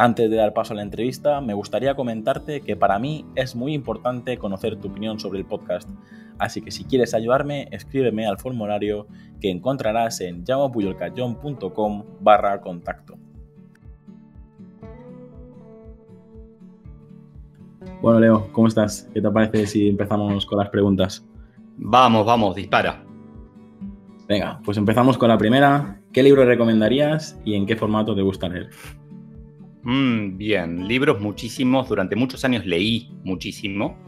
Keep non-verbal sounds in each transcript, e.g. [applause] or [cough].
Antes de dar paso a la entrevista, me gustaría comentarte que para mí es muy importante conocer tu opinión sobre el podcast, así que si quieres ayudarme, escríbeme al formulario que encontrarás en llamapuyolcayón.com barra contacto. Bueno, Leo, ¿cómo estás? ¿Qué te parece si empezamos con las preguntas? Vamos, vamos, dispara. Venga, pues empezamos con la primera. ¿Qué libro recomendarías y en qué formato te gusta leer? Mm, bien, libros muchísimos. Durante muchos años leí muchísimo.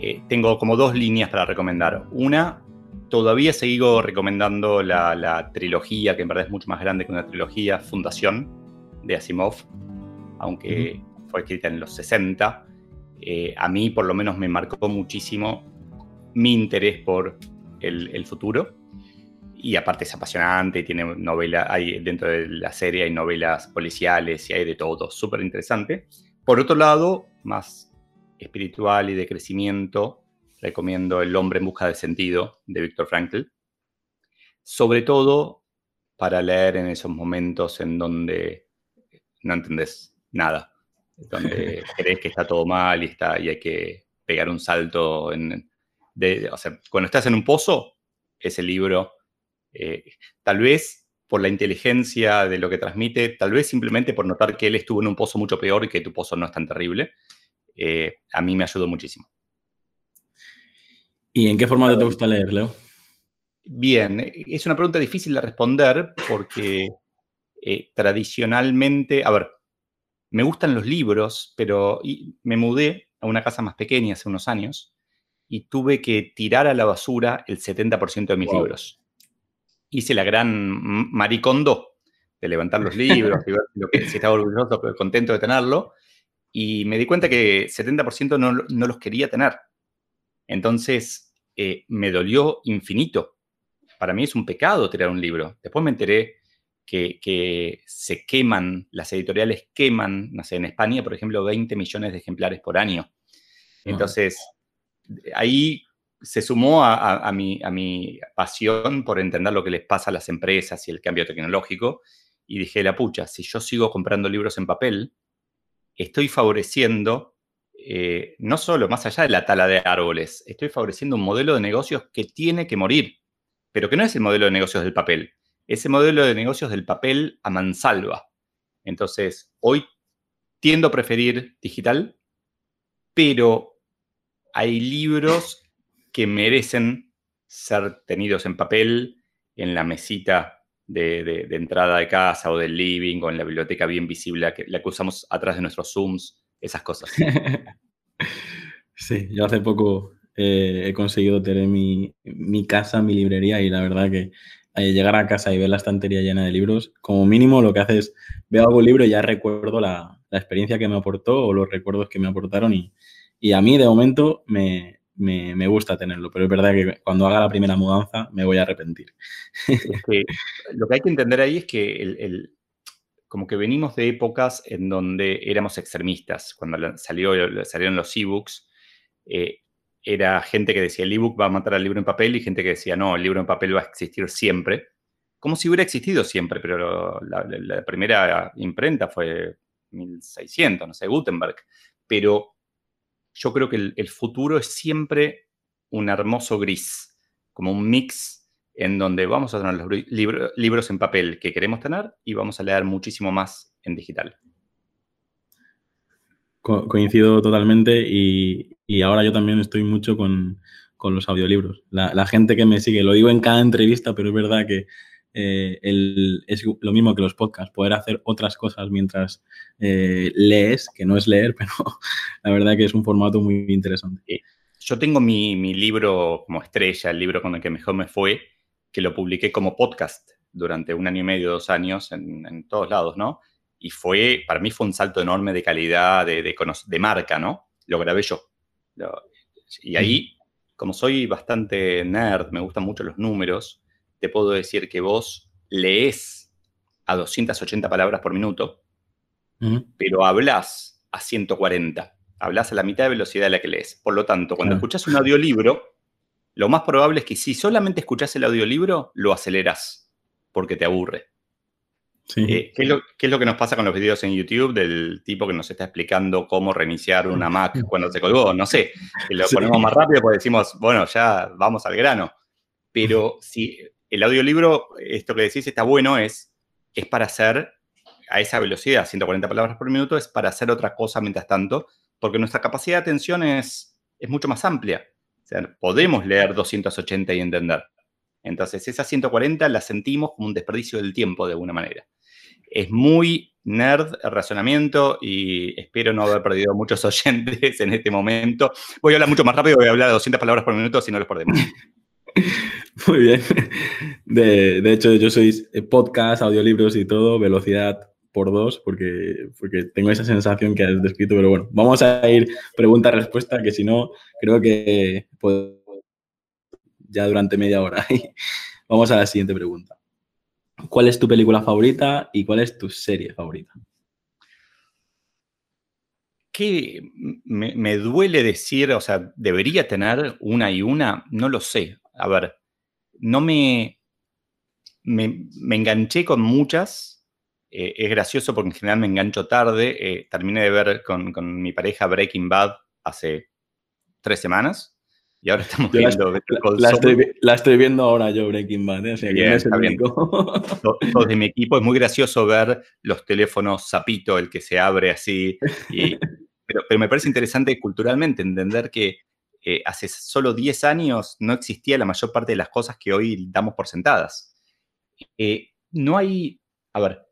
Eh, tengo como dos líneas para recomendar. Una, todavía sigo recomendando la, trilogía, que en verdad es mucho más grande que una trilogía, Fundación, de Asimov, aunque fue escrita en los 60 eh, a mí por lo menos me marcó muchísimo mi interés por el, futuro. Y aparte es apasionante, tiene novela, hay dentro de la serie hay novelas policiales y hay de todo, súper interesante. Por otro lado, más espiritual y de crecimiento, recomiendo El hombre en busca de sentido de Viktor Frankl. Sobre todo para leer en esos momentos en donde no entendés nada donde [laughs] crees que está todo mal y, está, y hay que pegar un salto. En, o sea, cuando estás en un pozo, ese libro, eh, tal vez por la inteligencia de lo que transmite, tal vez simplemente por notar que él estuvo en un pozo mucho peor y que tu pozo no es tan terrible, eh, a mí me ayudó muchísimo. ¿Y en qué formato te gusta leer, Leo? Bien, es una pregunta difícil de responder porque eh, tradicionalmente, a ver, me gustan los libros, pero me mudé a una casa más pequeña hace unos años y tuve que tirar a la basura el 70% de mis libros. Hice la gran maricondo de levantar los libros, y ver lo que, si estaba orgulloso, pero contento de tenerlo, y me di cuenta que 70% no, no, los quería tener. Entonces, eh, me dolió infinito. Para mí es un pecado tirar un libro. Después me enteré que, se queman, las editoriales queman, no sé, en España, por ejemplo, 20 millones de ejemplares por año. Entonces, ahí se sumó a, mi, a mi pasión por entender lo que les pasa a las empresas y el cambio tecnológico. Y dije, la pucha, si yo sigo comprando libros en papel, estoy favoreciendo, eh, no solo más allá de la tala de árboles, estoy favoreciendo un modelo de negocios que tiene que morir, pero que no es el modelo de negocios del papel, ese modelo de negocios del papel a mansalva. Entonces, hoy tiendo a preferir digital, pero hay libros que merecen ser tenidos en papel, en la mesita de, entrada de casa o del living o en la biblioteca bien visible, la que usamos atrás de nuestros Zooms, esas cosas. [laughs] Sí, yo hace poco eh, he conseguido tener mi, mi, casa, mi librería y la verdad que eh, llegar a casa y ver la estantería llena de libros, como mínimo lo que hace es veo algún libro y ya recuerdo la, experiencia que me aportó o los recuerdos que me aportaron y, a mí de momento me, gusta tenerlo, pero es verdad que cuando haga la primera mudanza me voy a arrepentir. lo que hay que entender ahí es que el, como que venimos de épocas en donde éramos extremistas. Cuando salió, salieron los ebooks, eh, era gente que decía el ebook va a matar al libro en papel y gente que decía no, el libro en papel va a existir siempre. Como si hubiera existido siempre, pero la, primera imprenta fue 1600, no sé, Gutenberg. Pero yo creo que el, futuro es siempre un hermoso gris, como un mix en donde vamos a tener los libros en papel que queremos tener y vamos a leer muchísimo más en digital coincido totalmente y, ahora yo también estoy mucho con, los audiolibros. La, gente que me sigue, lo digo en cada entrevista, pero es verdad que eh, es lo mismo que los podcasts, poder hacer otras cosas mientras eh, lees, que no es leer, [laughs] pero la verdad que es un formato muy interesante. Yo tengo mi, libro como estrella, el libro con el que mejor me fue, que lo publiqué como podcast durante un año y medio, dos años, en, en todos lados, ¿no? y fue, para mí fue un salto enorme de calidad, de, de, marca, ¿no? lo grabé yo. y ahí, como soy bastante nerd, me gustan mucho los números, te puedo decir que vos lees a 280 palabras por minuto, pero hablas a 140. Hablas a la mitad de velocidad de la que lees. Por lo tanto, cuando escuchas un audiolibro, lo más probable es que si solamente escuchas el audiolibro, lo aceleras, porque te aburre. Eh, ¿qué, es lo, que nos pasa con los videos en YouTube del tipo que nos está explicando cómo reiniciar una Mac cuando se colgó? No sé, que lo ponemos más rápido porque decimos, bueno, ya vamos al grano. Pero si el audiolibro, esto que decís está bueno, es, es para hacer a esa velocidad, 140 palabras por minuto, es para hacer otra cosa mientras tanto, porque nuestra capacidad de atención es, es mucho más amplia. O sea, podemos leer 280 y entender. Entonces, esa 140 la sentimos como un desperdicio del tiempo de alguna manera. Es muy nerd el razonamiento y espero no haber perdido muchos [laughs] oyentes en este momento. Voy a hablar mucho más rápido, voy a hablar de 200 palabras por minuto si no los perdemos. Muy bien. De, hecho, yo soy podcast, audiolibros y todo, velocidad por dos, porque, porque tengo esa sensación que has descrito, pero bueno, vamos a ir pregunta-respuesta, que si no, creo que ya durante media hora. [laughs] vamos a la siguiente pregunta. ¿Cuál es tu película favorita y cuál es tu serie favorita? Que me, duele decir, o sea, debería tener una y una, no lo sé. A ver, no me, me, enganché con muchas. Eh, es gracioso porque en general me engancho tarde. Eh, terminé de ver con, mi pareja Breaking Bad hace tres semanas. Y ahora estamos viendo. La, estoy, viendo ahora yo, Breaking Bad. ¿eh? Todos de mi equipo. Es muy gracioso ver los teléfonos Zapito, el que se abre así. [laughs] pero, pero, me parece interesante culturalmente entender que eh, hace solo 10 años no existía la mayor parte de las cosas que hoy damos por sentadas. Eh, no hay, a ver,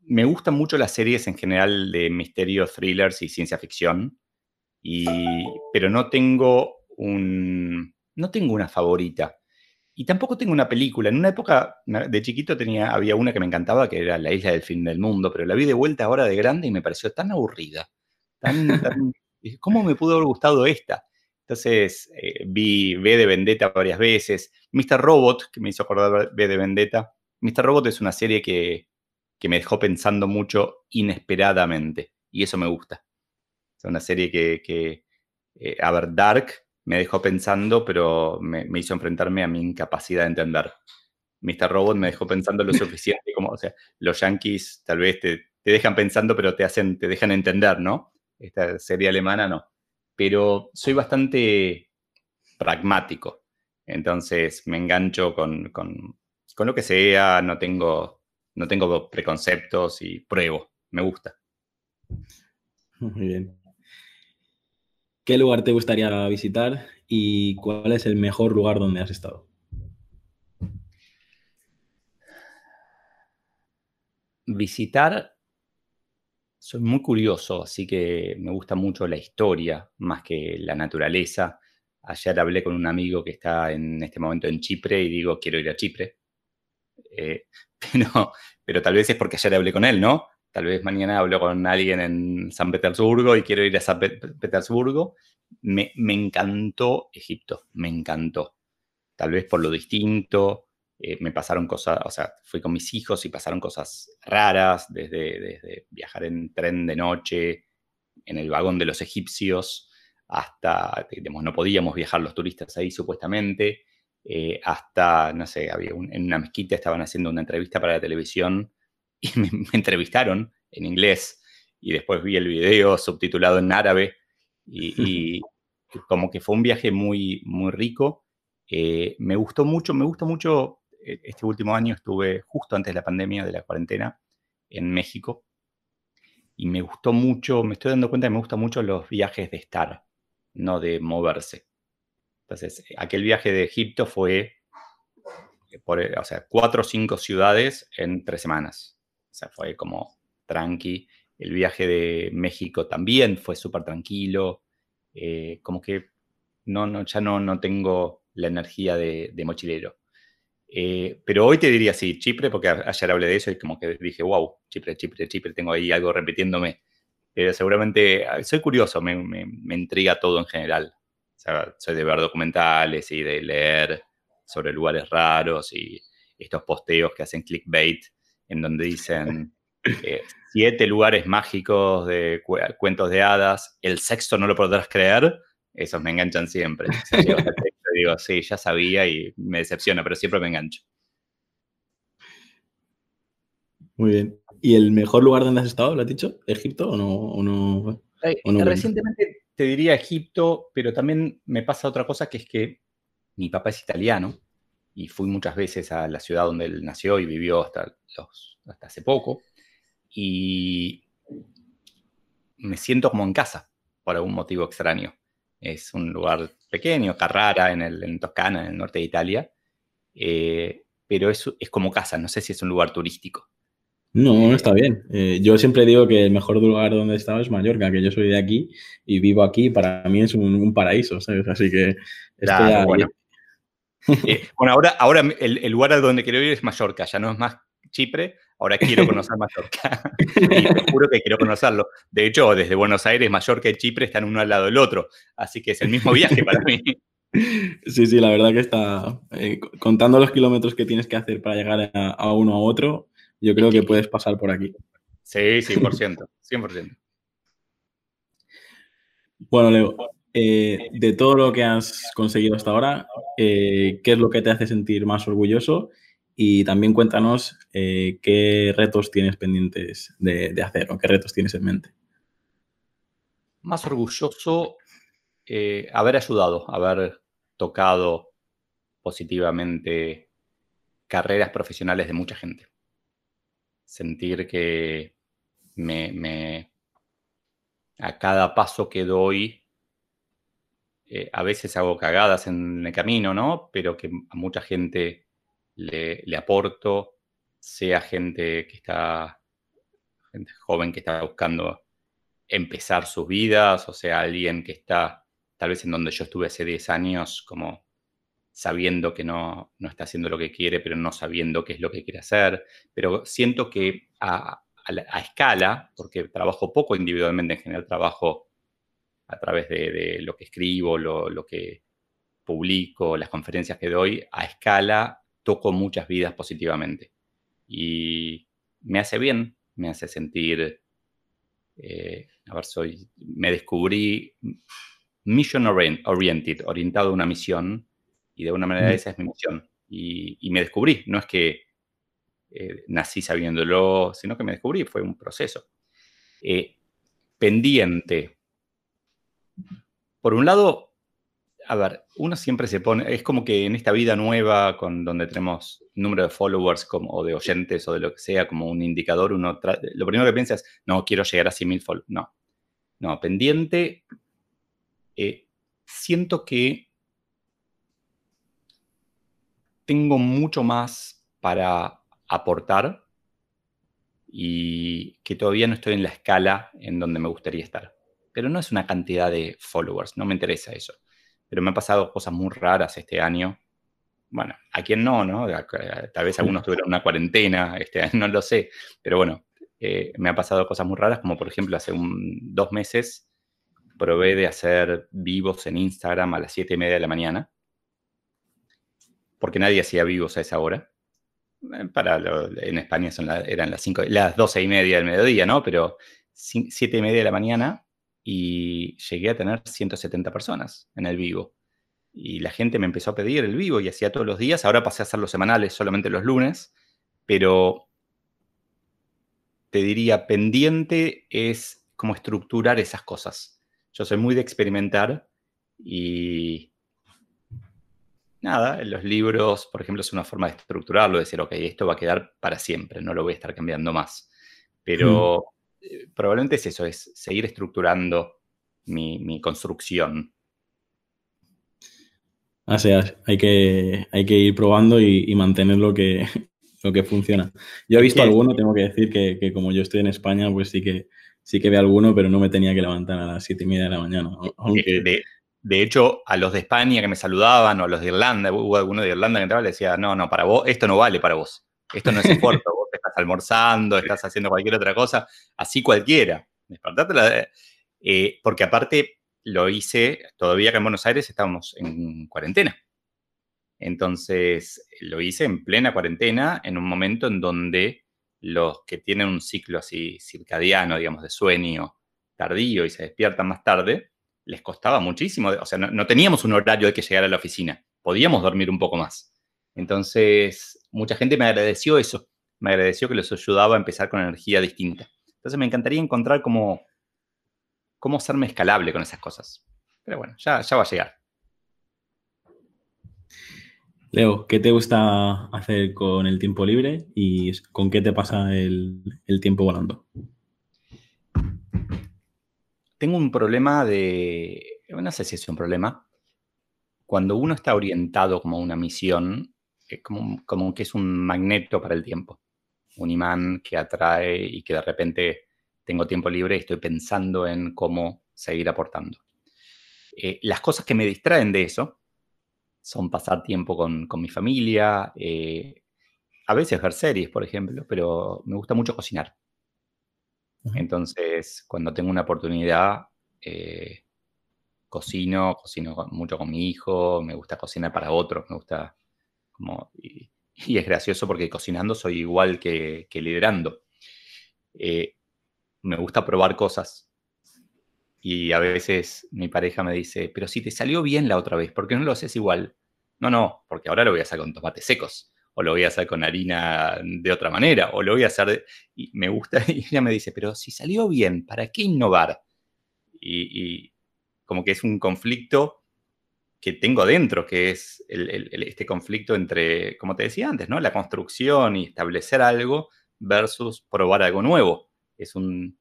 me gustan mucho las series en general de misterio, thrillers y ciencia ficción, pero no tengo un, no tengo una favorita. Y tampoco tengo una película. En una época de chiquito tenía, había una que me encantaba, que era La isla del fin del mundo, pero la vi de vuelta ahora de grande y me pareció tan aburrida. [laughs] ¿Cómo me pudo haber gustado esta? Entonces eh, vi V de Vendetta varias veces. Mr. Robot, que me hizo acordar V de Vendetta. Mr. Robot es una serie que, me dejó pensando mucho inesperadamente. Y eso me gusta. Es una serie que, eh, a ver, Dark me dejó pensando, pero me, hizo enfrentarme a mi incapacidad de entender. Mr. Robot me dejó pensando lo suficiente, como, o sea, los yankees tal vez te, te, dejan pensando, pero te hacen, te dejan entender, ¿no? Esta serie alemana no pero soy bastante pragmático. Entonces me engancho con, lo que sea, no tengo, no tengo preconceptos y pruebo. Me gusta. Muy bien. ¿Qué lugar te gustaría visitar y cuál es el mejor lugar donde has estado? Visitar soy muy curioso, así que me gusta mucho la historia más que la naturaleza. Ayer hablé con un amigo que está en este momento en Chipre y digo, quiero ir a Chipre. Eh, [laughs] pero, pero tal vez es porque ayer hablé con él, ¿no? Tal vez mañana hablo con alguien en San Petersburgo y quiero ir a San Petersburgo. Me, me encantó Egipto, me encantó. Tal vez por lo distinto, eh, me pasaron cosas, o sea, fui con mis hijos y pasaron cosas raras, desde, desde viajar en tren de noche, en el vagón de los egipcios, hasta, digamos, no podíamos viajar los turistas ahí supuestamente, eh, hasta, no sé, había en una mezquita estaban haciendo una entrevista para la televisión [laughs] y me, entrevistaron en inglés y después vi el video subtitulado en árabe y, [laughs] y como que fue un viaje muy, muy rico. Eh, me gustó mucho, me gusta mucho este último año estuve justo antes de la pandemia, de la cuarentena, en México. Y me gustó mucho, me estoy dando cuenta que me gustan mucho los viajes de estar, no de moverse. Entonces, aquel viaje de Egipto fue, por, o sea, cuatro o cinco ciudades en tres semanas. O sea, fue como tranqui. El viaje de México también fue súper tranquilo. Eh, como que no, no, ya no, no tengo la energía de mochilero. Eh, pero hoy te diría sí, Chipre, porque ayer hablé de eso y como que dije, wow, Chipre, Chipre, Chipre, tengo ahí algo repitiéndome Pero seguramente, ah, soy curioso, me, me, intriga todo en general. O sea, soy de ver documentales y de leer sobre lugares raros y estos posteos que hacen clickbait en donde dicen eh, siete lugares mágicos de cuentos de hadas, el sexto no lo podrás creer, esos me enganchan siempre. [laughs] digo, sí, ya sabía y me decepciona, pero siempre me engancho. Muy bien. ¿Y el mejor lugar donde has estado, lo has dicho? ¿Egipto o no? Eh, recientemente te diría Egipto, pero también me pasa otra cosa que es que mi papá es italiano y fui muchas veces a la ciudad donde él nació y vivió hasta, hasta hace poco. Y me siento como en casa, por algún motivo extraño. Es un lugar pequeño, Carrara, en, el, en Toscana, en el norte de Italia, eh, pero es, es como casa, no sé si es un lugar turístico. No, no está bien. Eh, yo siempre digo que el mejor lugar donde he estado es Mallorca, que yo soy de aquí y vivo aquí. Para mí es un, paraíso, ¿sabes? Así que estoy bueno. [laughs] Eh, bueno, ahora, ahora el, el, lugar donde quiero ir es Mallorca, ya no es más Chipre, ahora quiero conocer Mallorca. [laughs] y te juro que quiero conocerlo. De hecho, desde Buenos Aires, Mallorca y Chipre están uno al lado del otro, así que es el mismo viaje para mí. [laughs] Sí, sí, la verdad que está, eh, contando los kilómetros que tienes que hacer para llegar a, uno a otro, yo creo que puedes pasar por aquí. Sí, 100%, 100%. Bueno, Leo, eh, de todo lo que has conseguido hasta ahora, eh, ¿qué es lo que te hace sentir más orgulloso y también cuéntanos eh, qué retos tienes pendientes de, hacer o qué retos tienes en mente. Más orgulloso eh, haber ayudado, haber tocado positivamente carreras profesionales de mucha gente. Sentir que me, a cada paso que doy, eh, a veces hago cagadas en el camino, ¿no? Pero que a mucha gente le, aporto, sea gente que está, gente joven que está buscando empezar sus vidas, o sea, alguien que está tal vez en donde yo estuve hace 10 años, como sabiendo que no, no está haciendo lo que quiere, pero no sabiendo qué es lo que quiere hacer. Pero siento que a, escala, porque trabajo poco individualmente, en general trabajo a través de, lo que escribo, lo, lo, que publico, las conferencias que doy, a escala toco muchas vidas positivamente. Y me hace bien, me hace sentir, eh, a ver, soy, me descubrí mission oriented, orientado a una misión, y de una manera esa es mi misión. Y, me descubrí, no es que eh, nací sabiéndolo, sino que me descubrí, fue un proceso. Eh, pendiente. Por un lado, a ver, uno siempre se pone, es como que en esta vida nueva, con donde tenemos número de followers como, o de oyentes o de lo que sea, como un indicador, uno lo primero que piensa es, no, quiero llegar a 100.000 followers. No, no, pendiente, eh, siento que tengo mucho más para aportar y que todavía no estoy en la escala en donde me gustaría estar. Pero no es una cantidad de followers, no me interesa eso pero me han pasado cosas muy raras este año. Bueno, a quién no, ¿no? Tal vez algunos tuvieron una cuarentena, este, [laughs] no lo sé, pero bueno, eh, me han pasado cosas muy raras, como por ejemplo hace dos meses probé de hacer vivos en Instagram a las 7 y media de la mañana, porque nadie hacía vivos a esa hora. Eh, para en España son eran las, 5, las 12 y media del mediodía, ¿no? Pero 7 y media de la mañana y llegué a tener 170 personas en el vivo. Y la gente me empezó a pedir el vivo y hacía todos los días. Ahora pasé a hacer los semanales solamente los lunes, pero te diría, pendiente es como estructurar esas cosas. Yo soy muy de experimentar y nada, los libros, por ejemplo, es una forma de estructurarlo, de decir, ok, esto va a quedar para siempre, no lo voy a estar cambiando más. Pero eh, probablemente es eso, es seguir estructurando mi, construcción. Así es, hay que, hay que ir probando y, mantener lo que, [laughs] lo que funciona. Yo he visto alguno, tengo que decir que, como yo estoy en España, pues sí que sí que veo alguno, pero no me tenía que levantar a las siete y media de la mañana. De, hecho, a los de España que me saludaban o a los de Irlanda, hubo alguno de Irlanda que entraba y le decía, no, no, para vos, esto no vale para vos. Esto no es [laughs] esfuerzo, estás almorzando, estás haciendo cualquier otra cosa, así cualquiera. despertate eh, porque aparte lo hice, todavía que en Buenos Aires estábamos en cuarentena. Entonces, lo hice en plena cuarentena, en un momento en donde los que tienen un ciclo así circadiano, digamos, de sueño tardío y se despiertan más tarde, les costaba muchísimo. O sea, no, teníamos un horario de que llegar a la oficina. Podíamos dormir un poco más. Entonces, mucha gente me agradeció eso. Me agradeció que les ayudaba a empezar con energía distinta. Entonces, me encantaría encontrar cómo, cómo serme escalable con esas cosas. Pero bueno, ya, ya va a llegar. Leo, ¿qué te gusta hacer con el tiempo libre y con qué te pasa el, tiempo volando? Tengo un problema de, no sé si es un problema, cuando uno está orientado como a una misión, es como, como que es un magneto para el tiempo, un imán que atrae y que de repente tengo tiempo libre y estoy pensando en cómo seguir aportando. Eh, las cosas que me distraen de eso son pasar tiempo con, mi familia, eh, a veces ver series, por ejemplo, pero me gusta mucho cocinar. Entonces, cuando tengo una oportunidad, eh, cocino, cocino mucho con mi hijo, me gusta cocinar para otros, me gusta como... Y, es gracioso porque cocinando soy igual que, liderando. Eh, me gusta probar cosas. Y a veces mi pareja me dice, pero si te salió bien la otra vez, ¿por qué no lo haces igual? No, no, porque ahora lo voy a hacer con tomates secos, o lo voy a hacer con harina de otra manera, o lo voy a hacer... Y me gusta, [laughs] y ella me dice, pero si salió bien, ¿para qué innovar? Y, como que es un conflicto que tengo dentro, que es este conflicto entre, como te decía antes, ¿no? La construcción y establecer algo versus probar algo nuevo. Es un,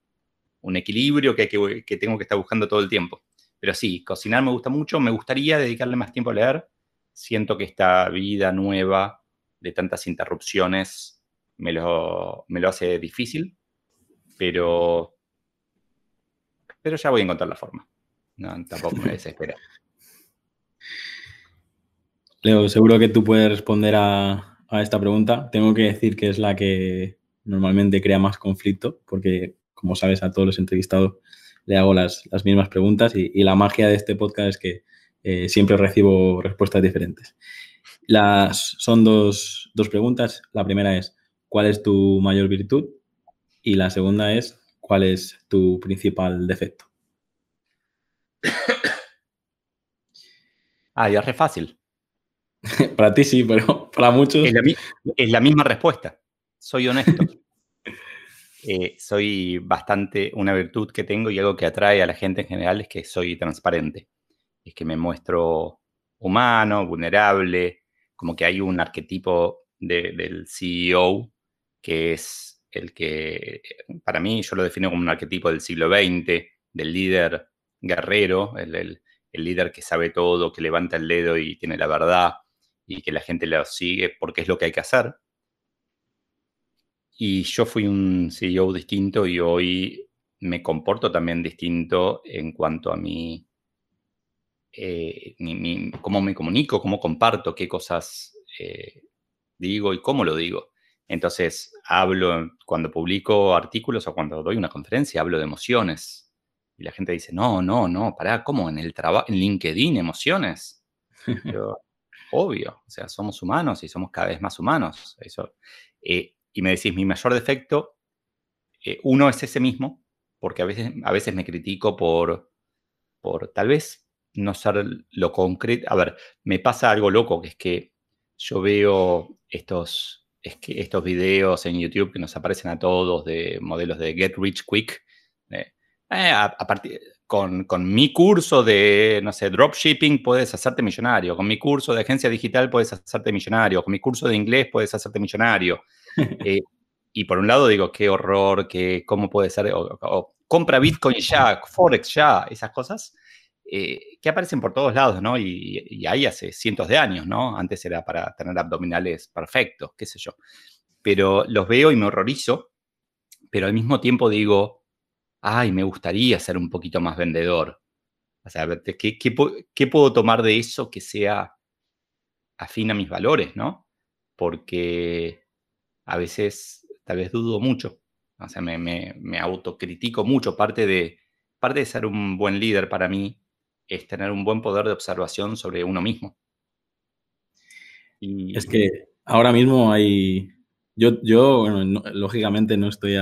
un equilibrio que, que, tengo que estar buscando todo el tiempo. Pero sí, cocinar me gusta mucho, me gustaría dedicarle más tiempo a leer. Siento que esta vida nueva de tantas interrupciones me lo, me lo hace difícil, pero, pero ya voy a encontrar la forma. Tampoco me desespera. [laughs] Leo, seguro que tú puedes responder a, a esta pregunta. Tengo que decir que es la que normalmente crea más conflicto, porque como sabes, a todos los entrevistados le hago las, mismas preguntas y, la magia de este podcast es que eh, siempre recibo respuestas diferentes. Las, son dos, preguntas. La primera es, ¿cuál es tu mayor virtud? Y la segunda es, ¿cuál es tu principal defecto? [coughs] Ah, ya es re fácil. [laughs] para ti sí, pero para muchos... es la misma respuesta. Soy honesto. [laughs] Eh, soy bastante, una virtud que tengo y algo que atrae a la gente en general es que soy transparente. Es que me muestro humano, vulnerable, como que hay un arquetipo del CEO que es el que, para mí, yo lo defino como un arquetipo del siglo XX, del líder guerrero, el, el líder que sabe todo, que levanta el dedo y tiene la verdad y que la gente lo sigue porque es lo que hay que hacer. Y yo fui un CEO distinto y hoy me comporto también distinto en cuanto a mi, eh, cómo me comunico, cómo comparto, qué cosas eh, digo y cómo lo digo. Entonces, hablo, cuando publico artículos o cuando doy una conferencia, hablo de emociones. Y la gente dice, no, no, no, pará, ¿cómo? ¿En el trabajo, en LinkedIn, emociones? obvio, o sea, somos humanos y somos cada vez más humanos. Eso, eh, y me decís, mi mayor defecto, eh, uno es ese mismo, porque a veces, a veces me critico por, por tal vez no ser lo concreto. A ver, me pasa algo loco, que es que yo veo estos, es que estos videos en YouTube que nos aparecen a todos de modelos de Get Rich Quick. Eh, a, partir, con, con, mi curso de, no sé, dropshipping puedes hacerte millonario, con mi curso de agencia digital puedes hacerte millonario, con mi curso de inglés puedes hacerte millonario. [laughs] Eh, y por un lado digo, qué horror, que cómo puede ser, o, compra Bitcoin ya, Forex ya, esas cosas, eh, que aparecen por todos lados, ¿no? Y, y, ahí hace cientos de años, ¿no? Antes era para tener abdominales perfectos, qué sé yo. Pero los veo y me horrorizo, pero al mismo tiempo digo, ay, me gustaría ser un poquito más vendedor. O sea, ¿qué, qué, qué puedo tomar de eso que sea afín a mis valores, ¿no? Porque a veces tal vez dudo mucho O sea, me, me, autocritico mucho. Parte de, parte de ser un buen líder para mí es tener un buen poder de observación sobre uno mismo. Y... Es que ahora mismo hay... Yo, yo lógicamente no estoy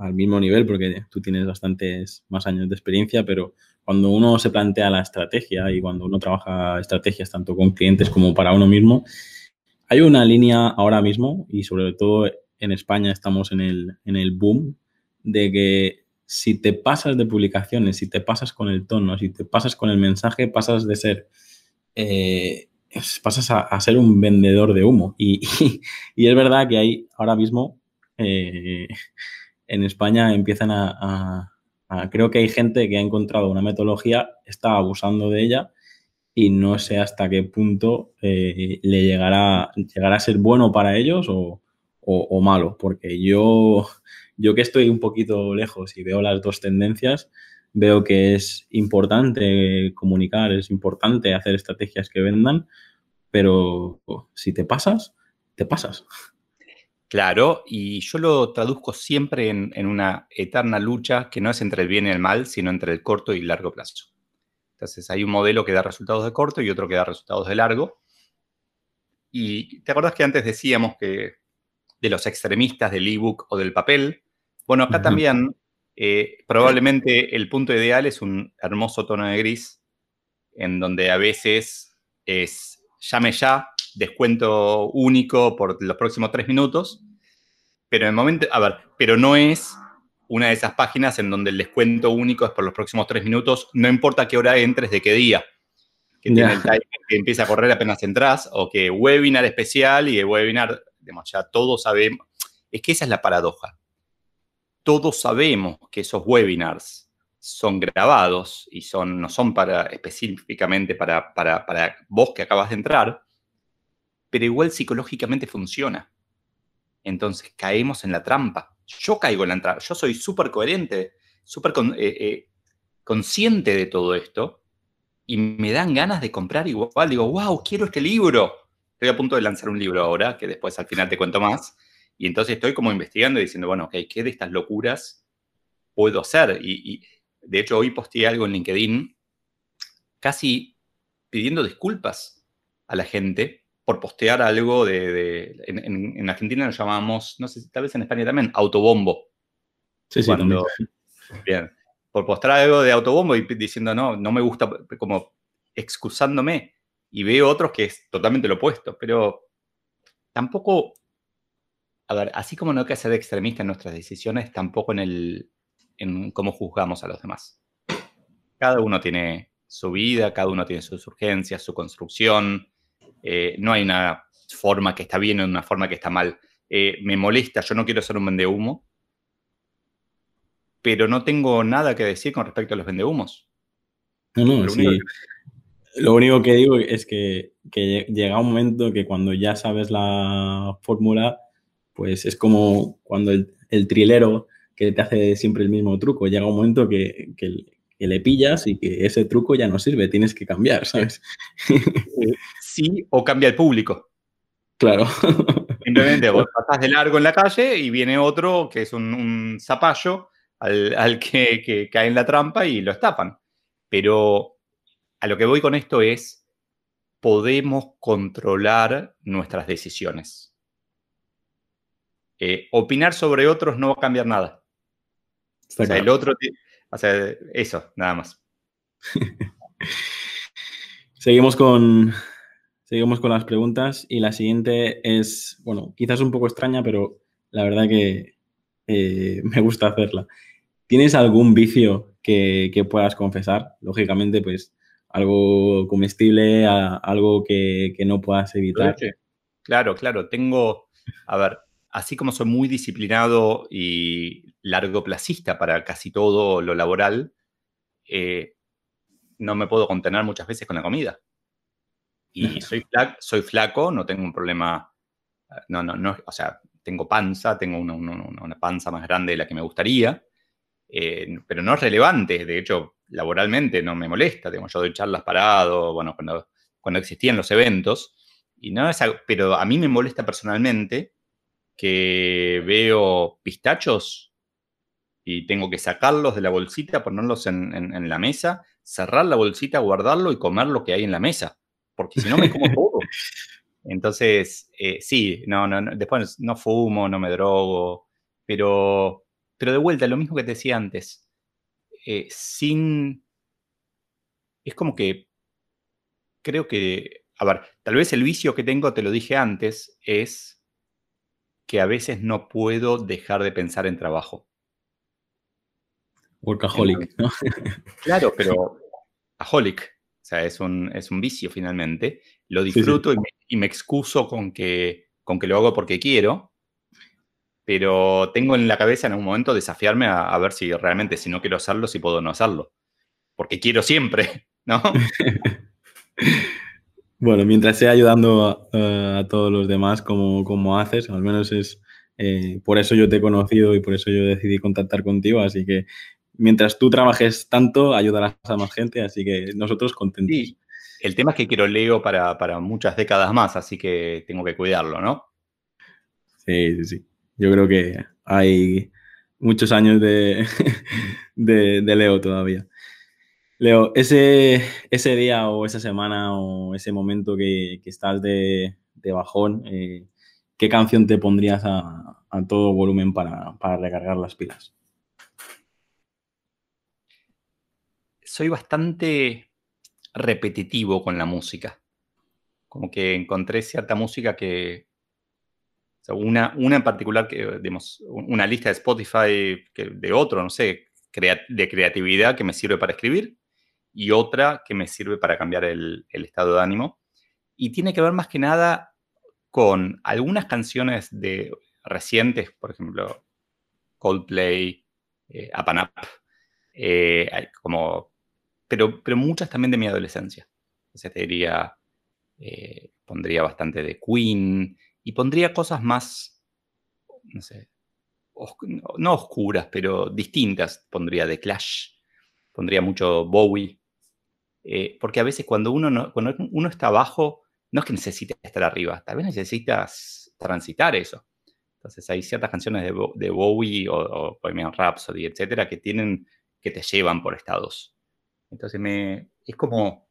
al mismo nivel porque tú tienes bastantes más años de experiencia, pero cuando uno se plantea la estrategia y cuando uno trabaja estrategias tanto con clientes como para uno mismo, hay una línea ahora mismo y sobre todo en España estamos en el, en el boom de que si te pasas de publicaciones, si te pasas con el tono, si te pasas con el mensaje, pasas de ser, eh, pasas a, ser un vendedor de humo. Y, [laughs] y, es verdad que hay ahora mismo eh, en España empiezan a, creo que hay gente que ha encontrado una metodología, está abusando de ella y no sé hasta qué punto eh, le llegará, llegará a ser bueno para ellos o, o, malo, porque yo, yo que estoy un poquito lejos y veo las dos tendencias, veo que es importante comunicar, es importante hacer estrategias que vendan, pero si te pasas, te pasas. Claro, y yo lo traduzco siempre en, en, una eterna lucha que no es entre el bien y el mal, sino entre el corto y el largo plazo. Entonces hay un modelo que da resultados de corto y otro que da resultados de largo. Y te acuerdas que antes decíamos que de los extremistas del ebook o del papel. Bueno, acá también eh, probablemente el punto ideal es un hermoso tono de gris, en donde a veces es llame ya, descuento único por los próximos tres minutos, pero en el momento, a ver, pero no es una de esas páginas en donde el descuento único es por los próximos tres minutos, no importa qué hora entres, de qué día. Que tiene el timer que empieza a correr apenas entras, o que webinar especial y el webinar ya todos sabemos, es que esa es la paradoja. Todos sabemos que esos webinars son grabados y son, no son para, específicamente para, para, para vos que acabas de entrar, pero igual psicológicamente funciona. Entonces caemos en la trampa. Yo caigo en la trampa. Yo soy súper coherente, súper eh, eh, consciente de todo esto y me dan ganas de comprar igual. Digo, wow, quiero este libro estoy a punto de lanzar un libro ahora, que después al final te cuento más. Y entonces estoy como investigando y diciendo, bueno, ¿qué de estas locuras puedo hacer? Y, de hecho hoy posteé algo en LinkedIn casi pidiendo disculpas a la gente por postear algo de... en, Argentina lo llamamos, no sé, tal vez en España también, autobombo. Sí, sí, también. Bien. Por postear algo de autobombo y diciendo, no, no me gusta, como excusándome y veo otros que es totalmente lo opuesto, pero tampoco, a ver, así como no hay que ser extremista en nuestras decisiones, tampoco en, el, en cómo juzgamos a los demás. Cada uno tiene su vida, cada uno tiene sus urgencias, su construcción, eh, no hay una forma que está bien o una forma que está mal. Eh, me molesta, yo no quiero ser un vendehumo, pero no tengo nada que decir con respecto a los vendehumos. No, no, sí. Lo único que digo es que, llega un momento que cuando ya sabes la fórmula, pues es como cuando el, trilero que te hace siempre el mismo truco, llega un momento que, le pillas y que ese truco ya no sirve, tienes que cambiar, ¿sabes? Sí, o cambia el público. Claro. Simplemente vos [laughs] pasás de largo en la calle y viene otro que es un, zapallo al, que, que, cae en la trampa y lo estafan. Pero a lo que voy con esto es, podemos controlar nuestras decisiones. Eh, opinar sobre otros no va a cambiar nada. o sea, el otro, o sea, eso, nada más. [laughs] seguimos con, seguimos con las preguntas y la siguiente es, bueno, quizás un poco extraña, pero la verdad que eh, [laughs] me gusta hacerla. ¿Tienes algún vicio que, que, puedas confesar? Lógicamente, pues algo comestible, algo que, no puedas evitar. Claro, claro, tengo, a ver, así como soy muy disciplinado y largoplacista para casi todo lo laboral, eh, no me puedo contener muchas veces con la comida. Y soy flaco, soy flaco, no tengo un problema, no, no, no, o sea, tengo panza, tengo una, panza más grande de la que me gustaría, eh, pero no es relevante, de hecho, laboralmente no me molesta, tengo yo doy charlas parado, bueno, cuando, cuando existían los eventos, y no es pero a mí me molesta personalmente que veo pistachos y tengo que sacarlos de la bolsita, ponerlos en, la mesa, cerrar la bolsita, guardarlo y comer lo que hay en la mesa, porque si no me como todo. [laughs] Entonces, eh, sí, no, no, después no fumo, no me drogo, pero, pero de vuelta, lo mismo que te decía antes, eh, sin... Es como que creo que, a ver, tal vez el vicio que tengo, te lo dije antes, es que a veces no puedo dejar de pensar en trabajo. Workaholic, ¿no? Claro, [laughs] pero aholic, o sea, es un, es un vicio finalmente. Lo disfruto Y, me, excuso con que, con que lo hago porque quiero, pero tengo en la cabeza en un momento desafiarme a, ver si realmente, si no quiero hacerlo, si puedo no hacerlo. Porque quiero siempre, [laughs] ¿no? [laughs] bueno, mientras sea ayudando a, todos los demás como, como haces, al menos es eh, por eso yo te he conocido y por eso yo decidí contactar contigo, así que mientras tú trabajes tanto, ayudarás a más gente, así que nosotros contentos. Sí. El tema es que quiero Leo para, muchas décadas más, así que tengo que cuidarlo, ¿no? Sí, sí, sí. Yo creo que hay muchos años de, [laughs] de, Leo todavía. Leo, ese, ese día o esa semana o ese momento que, estás de, bajón, eh, ¿qué canción te pondrías a, todo volumen para, recargar las pilas? soy bastante repetitivo con la música. Como que encontré cierta música que, una, una en particular, que, digamos, una lista de Spotify de otro, no sé, de creatividad que me sirve para escribir y otra que me sirve para cambiar el, estado de ánimo. Y tiene que ver más que nada con algunas canciones de recientes, por ejemplo, Coldplay, eh, Up and Up, como pero, pero muchas también de mi adolescencia. O sea, te diría, eh, pondría bastante de Queen y pondría cosas más, no sé, no oscuras, pero distintas. Pondría de Clash, pondría mucho Bowie. Eh, porque a veces cuando uno, cuando uno está abajo, no es que necesite estar arriba, tal vez necesitas transitar eso. Entonces hay ciertas canciones de, Bowie o, o Bohemian Rhapsody, etcétera, que tienen, que te llevan por estados. Entonces me, es como,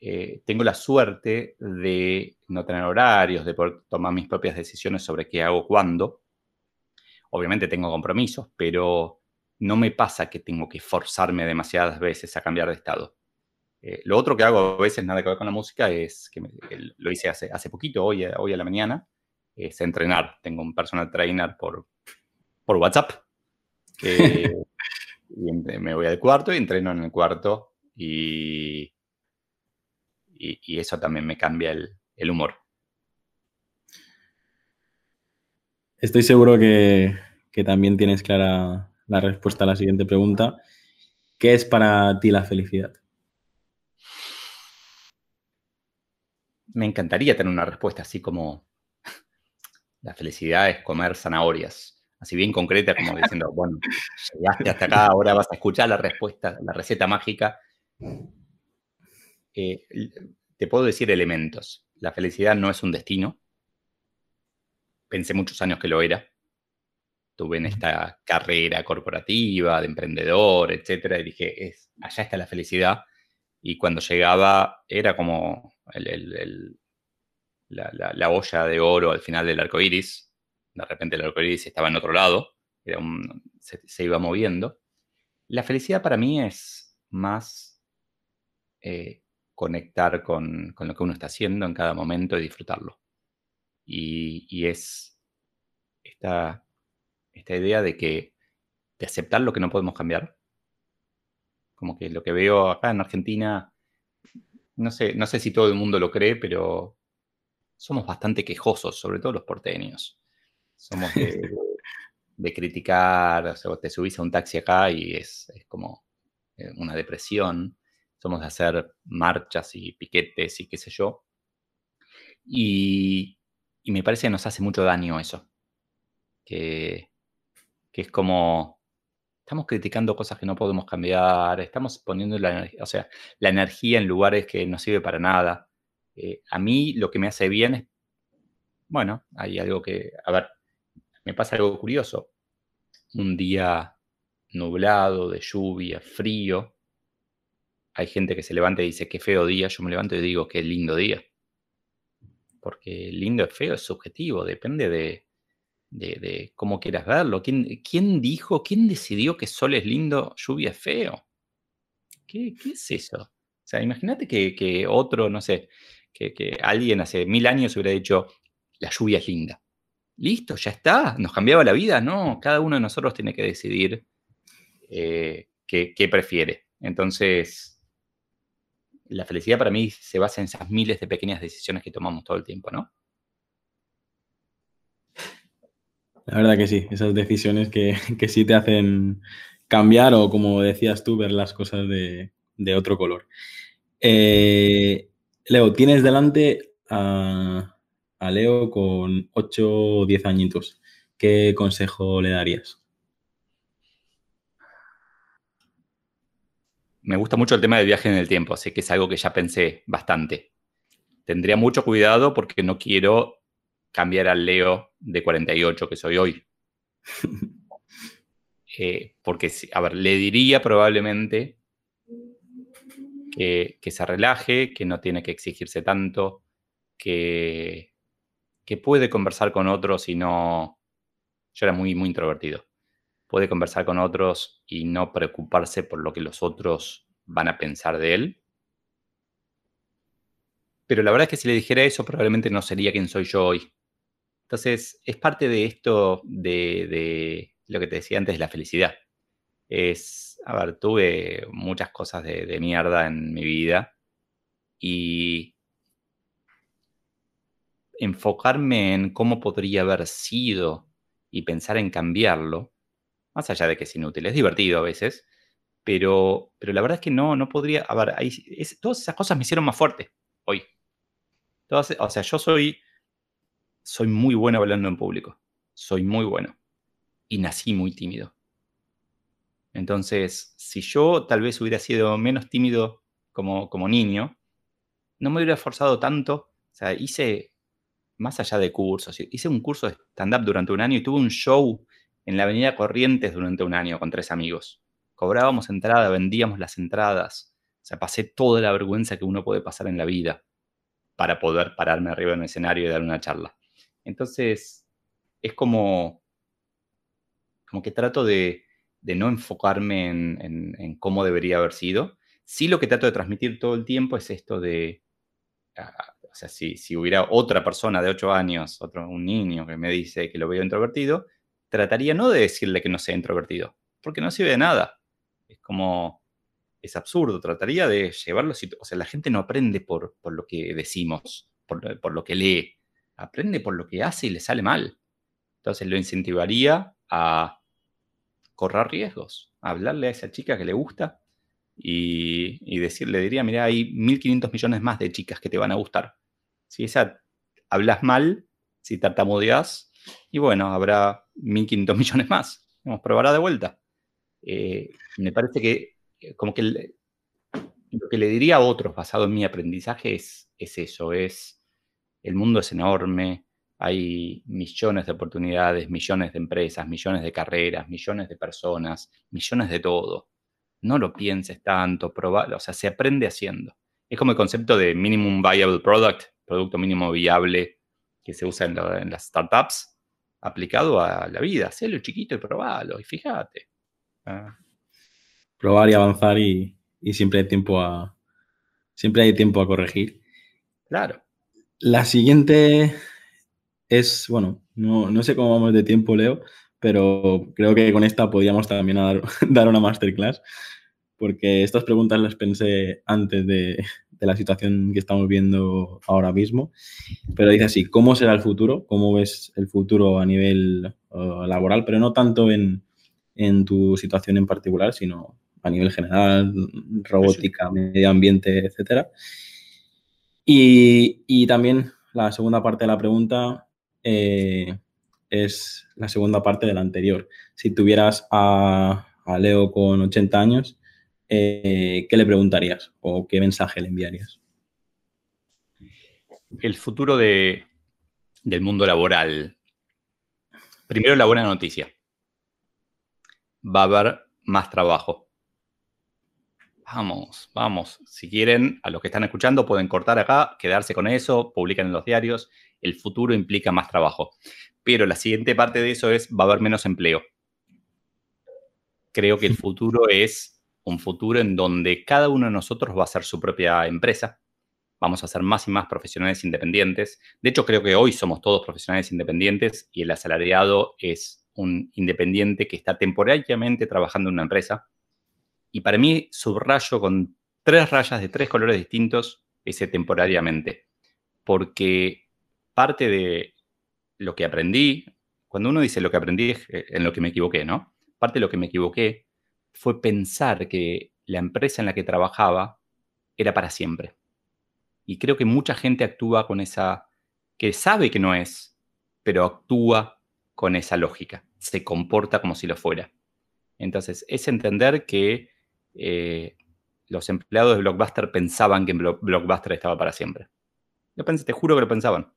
eh, tengo la suerte de no tener horarios, de poder tomar mis propias decisiones sobre qué hago cuándo. Obviamente tengo compromisos, pero no me pasa que tengo que forzarme demasiadas veces a cambiar de estado. Eh, lo otro que hago a veces, nada que ver con la música, es que lo hice hace, hace poquito, hoy, hoy a la mañana, es entrenar. Tengo un personal trainer por, por WhatsApp que [laughs] me voy al cuarto y entreno en el cuarto y, y, eso también me cambia el, humor. Estoy seguro que, también tienes clara la respuesta a la siguiente pregunta. ¿Qué es para ti la felicidad? Me encantaría tener una respuesta así como la felicidad es comer zanahorias así bien concreta, como diciendo, [laughs] bueno, llegaste hasta acá, ahora vas a escuchar la respuesta, la receta mágica. Eh, te puedo decir elementos. La felicidad no es un destino. Pensé muchos años que lo era. Tuve en esta carrera corporativa, de emprendedor, etcétera, y dije, es, allá está la felicidad. Y cuando llegaba, era como la, la olla de oro al final del arco iris, de repente el arcoíris estaba en otro lado, se, iba moviendo. La felicidad para mí es más eh, conectar con, lo que uno está haciendo en cada momento y disfrutarlo. Y, es esta, esta idea de que de aceptar lo que no podemos cambiar. Como que lo que veo acá en Argentina, no sé, no sé si todo el mundo lo cree, pero somos bastante quejosos, sobre todo los porteños. Somos de, [laughs] criticar, o sea, te subís a un taxi acá y es, como eh, una depresión. Somos de hacer marchas y piquetes y qué sé yo. Y, me parece que nos hace mucho daño eso. Que, que, es como, estamos criticando cosas que no podemos cambiar, estamos poniendo la, o sea, la energía en lugares que no sirve para nada. Eh, a mí lo que me hace bien es bueno, hay algo que, a ver, me pasa algo curioso. Un día nublado, de lluvia, frío, hay gente que se levanta y dice, qué feo día, yo me levanto y digo, qué lindo día. Porque lindo es feo, es subjetivo, depende de, de, cómo quieras verlo. ¿Quién, ¿Quién, dijo, quién decidió que sol es lindo, lluvia es feo? ¿Qué, qué es eso? O sea, imagínate que, que, otro, no sé, que, que alguien hace mil años hubiera dicho, la lluvia es linda. Listo, ya está, nos cambiaba la vida, ¿no? Cada uno de nosotros tiene que decidir eh, qué, qué prefiere. Entonces, la felicidad para mí se basa en esas miles de pequeñas decisiones que tomamos todo el tiempo, ¿no? La verdad que sí, esas decisiones [laughs] que, sí te hacen cambiar o, como decías tú, ver las cosas de, otro color. Eh, Leo, tienes delante a, Leo con 8 o 10 añitos. ¿Qué consejo le darías? Me gusta mucho el tema del viaje en el tiempo, así que es algo que ya pensé bastante. Tendría mucho cuidado porque no quiero cambiar al Leo de 48 que soy hoy. [laughs] Eh, porque, a ver, le diría probablemente que, se relaje, que no tiene que exigirse tanto, que, que puede conversar con otros y no... Yo era muy, muy introvertido. Puede conversar con otros y no preocuparse por lo que los otros van a pensar de él. Pero la verdad es que si le dijera eso, probablemente no sería quien soy yo hoy. Entonces, es parte de esto de, lo que te decía antes, la felicidad. Es, a ver, tuve muchas cosas de, mierda en mi vida y enfocarme en cómo podría haber sido y pensar en cambiarlo, más allá de que es inútil, es divertido a veces, pero, pero la verdad es que no, no podría, a ver, todas esas cosas me hicieron más fuerte hoy. O sea, yo soy soy muy bueno hablando en público. Soy muy bueno. Y nací muy tímido. Entonces, si yo tal vez hubiera sido menos tímido como, como niño, no me hubiera esforzado tanto. O sea, hice, más allá de cursos, hice un curso de stand-up durante un año y tuve un show en la Avenida Corrientes durante un año con tres amigos. Cobrábamos entrada, vendíamos las entradas. O sea, pasé toda la vergüenza que uno puede pasar en la vida para poder pararme arriba en un escenario y dar una charla. Entonces, es como, como que trato de, no enfocarme en, cómo debería haber sido. Sí lo que trato de transmitir todo el tiempo es esto de, ah, o sea, si, si, hubiera otra persona de 8 años, otro, un niño que me dice que lo veo introvertido, trataría no de decirle que no sea introvertido, porque no sirve de nada. Es como, es absurdo, trataría de llevarlo, o sea, la gente no aprende por, lo que decimos, por, por, lo que lee, aprende por lo que hace y le sale mal. Entonces lo incentivaría a correr riesgos, a hablarle a esa chica que le gusta y, decirle, diría, mira, hay 1.500 millones más de chicas que te van a gustar. Si esa hablas mal, si tartamudeas, y bueno, habrá 1.500 [laughs] millones más. Vamos, probará de vuelta. Eh, me parece que eh, como que lo que le diría a otros basado en mi aprendizaje es, es eso, es el mundo es enorme, hay millones de oportunidades, millones de empresas, millones de carreras, millones de personas, millones de todo. No lo pienses tanto, probalo, o sea, se aprende haciendo. Es como el concepto de minimum viable product, producto mínimo viable que se usa en, las startups, aplicado a la vida. Hacelo chiquito y probalo, y fíjate. Ah. Probar y avanzar y, y siempre hay tiempo a siempre hay tiempo a corregir. Claro. La siguiente es, bueno, no, sé cómo vamos de tiempo, Leo, pero creo que con esta podríamos también dar, [laughs] dar una masterclass, porque estas preguntas las pensé antes de, la situación que estamos viendo ahora mismo, pero dice así, ¿cómo será el futuro? ¿Cómo ves el futuro a nivel uh, laboral? Pero no tanto en, en tu situación en particular, sino a nivel general, robótica, medio ambiente, etcétera. Y, también la segunda parte de la pregunta eh, es la segunda parte de la anterior. Si tuvieras a, Leo con 80 años, eh, ¿qué le preguntarías o qué mensaje le enviarías? El futuro de, del mundo laboral. Primero la buena noticia. Va a haber más trabajo. Vamos, vamos. Si quieren, a los que están escuchando, pueden cortar acá, quedarse con eso, publican en los diarios. El futuro implica más trabajo. Pero la siguiente parte de eso es, va a haber menos empleo. Creo que el futuro es un futuro en donde cada uno de nosotros va a ser su propia empresa. Vamos a ser más y más profesionales independientes. De hecho, creo que hoy somos todos profesionales independientes y el asalariado es un independiente que está temporariamente trabajando en una empresa. Y para mí, subrayo con tres rayas de tres colores distintos ese temporariamente. Porque parte de lo que aprendí, cuando uno dice lo que aprendí es eh, en lo que me equivoqué, ¿no? Parte de lo que me equivoqué fue pensar que la empresa en la que trabajaba era para siempre. Y creo que mucha gente actúa con esa, que sabe que no es, pero actúa con esa lógica, se comporta como si lo fuera. Entonces, es entender que eh, los empleados de Blockbuster pensaban que Blockbuster estaba para siempre. Yo pensé, te juro que lo pensaban.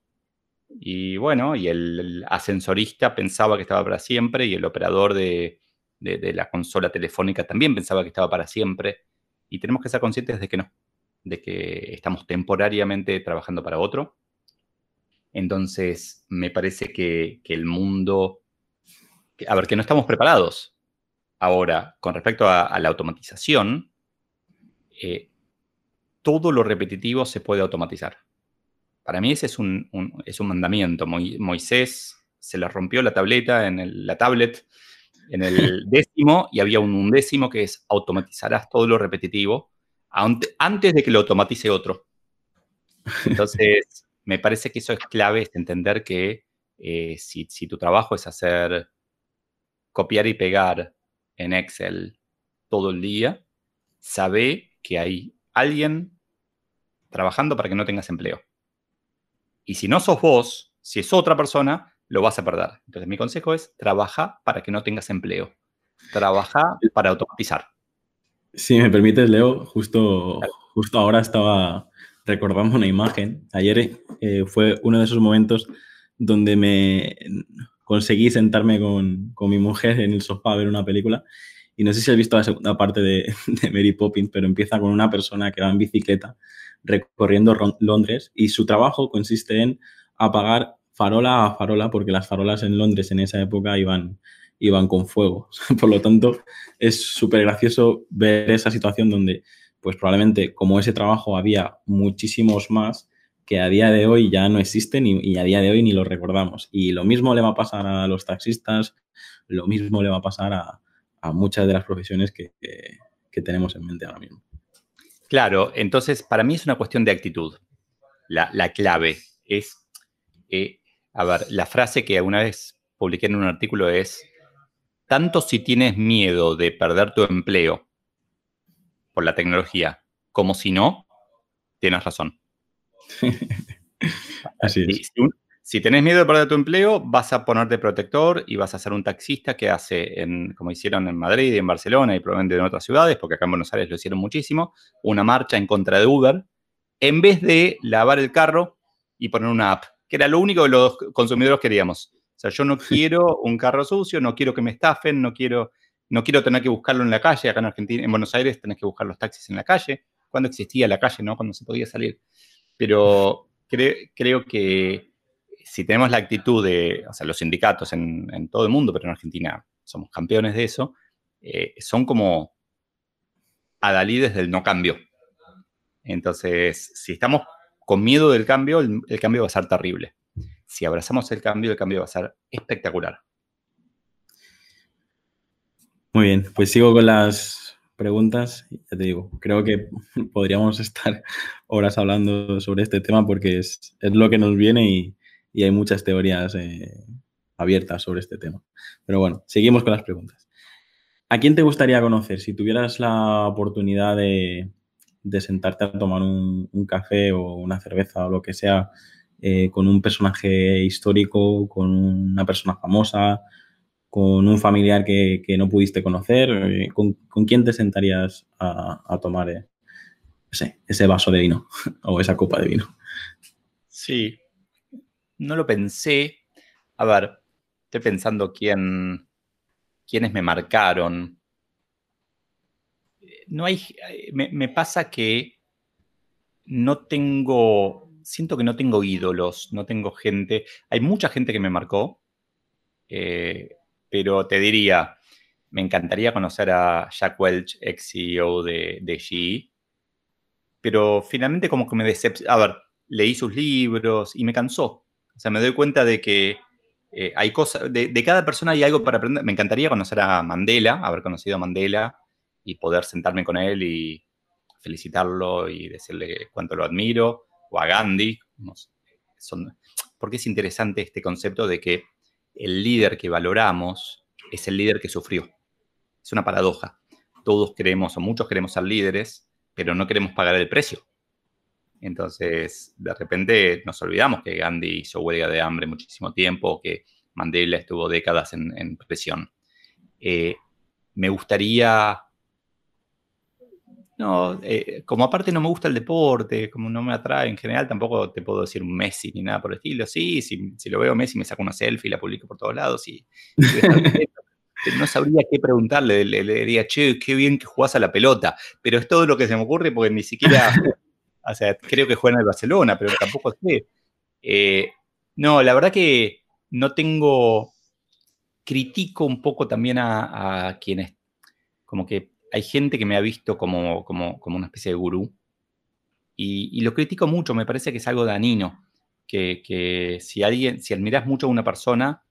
Y bueno, y el ascensorista pensaba que estaba para siempre y el operador de, de, la consola telefónica también pensaba que estaba para siempre. Y tenemos que ser conscientes de que no, de que estamos temporariamente trabajando para otro. Entonces, me parece que, el mundo, a ver, que no estamos preparados. Ahora, con respecto a, la automatización, eh, todo lo repetitivo se puede automatizar. Para mí ese es un, es un mandamiento. Moisés se le rompió la tableta en la tablet en el [laughs] décimo y había un undécimo que es automatizarás todo lo repetitivo antes de que lo automatice otro. Entonces, [laughs] me parece que eso es clave, es entender que eh, si, si, tu trabajo es hacer copiar y pegar en Excel todo el día, sabe que hay alguien trabajando para que no tengas empleo. Y si no sos vos, si es otra persona, lo vas a perder. Entonces, mi consejo es trabaja para que no tengas empleo. Trabaja [laughs] para automatizar. Si me permites, Leo, justo, justo ahora estaba recordando una imagen. Ayer eh, fue uno de esos momentos donde me conseguí sentarme con, mi mujer en el sofá a ver una película. Y no sé si has visto la segunda parte de, [laughs] de Mary Poppins, pero empieza con una persona que va en bicicleta recorriendo Londres y su trabajo consiste en apagar farola a farola, porque las farolas en Londres en esa época iban, iban con fuego. [laughs] Por lo tanto, es súper gracioso ver esa situación donde, pues probablemente como ese trabajo había muchísimos más que a día de hoy ya no existen y, a día de hoy ni los recordamos. Y lo mismo le va a pasar a los taxistas, lo mismo le va a pasar a, muchas de las profesiones que, tenemos en mente ahora mismo. Claro, entonces para mí es una cuestión de actitud. La, clave es eh, a ver, la frase que alguna vez publiqué en un artículo es, tanto si tienes miedo de perder tu empleo por la tecnología, como si no, tienes razón. [laughs] Así es. Si, tenés miedo de perder tu empleo, vas a ponerte protector y vas a ser un taxista que hace, en, como hicieron en Madrid y en Barcelona y probablemente en otras ciudades, porque acá en Buenos Aires lo hicieron muchísimo, una marcha en contra de Uber, en vez de lavar el carro y poner una app que era lo único que los consumidores queríamos. O sea, yo no quiero un carro sucio, no quiero que me estafen, no quiero, no quiero tener que buscarlo en la calle. Acá en Argentina, en Buenos Aires, tenés que buscar los taxis en la calle. Cuando existía la calle, ¿no? Cuando se podía salir. Pero creo que si tenemos la actitud de, o sea, los sindicatos en, todo el mundo, pero en Argentina somos campeones de eso, eh, son como adalides del no cambio. Entonces, si estamos con miedo del cambio, el, cambio va a ser terrible. Si abrazamos el cambio, el cambio va a ser espectacular. Muy bien, pues sigo con las preguntas. Ya te digo, creo que [laughs] podríamos estar horas hablando sobre este tema porque es, lo que nos viene y, hay muchas teorías eh, abiertas sobre este tema. Pero bueno, seguimos con las preguntas. ¿A quién te gustaría conocer si tuvieras la oportunidad de, de sentarte a tomar un, café o una cerveza o lo que sea eh, con un personaje histórico, con una persona famosa, con un familiar que, no pudiste conocer, eh, ¿con, quién te sentarías a, tomar eh, ese vaso de vino [laughs] o esa copa de vino? Sí. no lo pensé. A ver, estoy pensando quién, quiénes me marcaron. No hay, me, me pasa que no tengo, siento que no tengo ídolos, no tengo gente. Hay mucha gente que me marcó, eh, pero te diría, me encantaría conocer a Jack Welch, ex CEO de, de GE, pero finalmente como que me decepcionó. A ver, leí sus libros y me cansó. O sea, me doy cuenta de que eh, hay cosas, de, de, cada persona hay algo para aprender. Me encantaría conocer a Mandela, haber conocido a Mandela y poder sentarme con él y felicitarlo y decirle cuánto lo admiro, o a Gandhi. Son, porque es interesante este concepto de que el líder que valoramos es el líder que sufrió. Es una paradoja. Todos queremos, o muchos queremos ser líderes, pero no queremos pagar el precio. Entonces, de repente nos olvidamos que Gandhi hizo huelga de hambre muchísimo tiempo, que Mandela estuvo décadas en, en presión. Eh, me gustaría no, eh, como aparte no me gusta el deporte, como no me atrae en general, tampoco te puedo decir un Messi ni nada por el estilo. Sí, si, si lo veo Messi me saco una selfie y la publico por todos lados. Y, [laughs] no sabría qué preguntarle. Le, diría, che, qué bien que jugás a la pelota. Pero es todo lo que se me ocurre porque ni siquiera, [laughs] o sea, creo que juega en el Barcelona, pero tampoco sé. Eh, no, la verdad que no tengo, critico un poco también a, a quienes como que hay gente que me ha visto como, como, una especie de gurú y, lo critico mucho, me parece que es algo dañino, que, que, si alguien, si admiras mucho a una persona,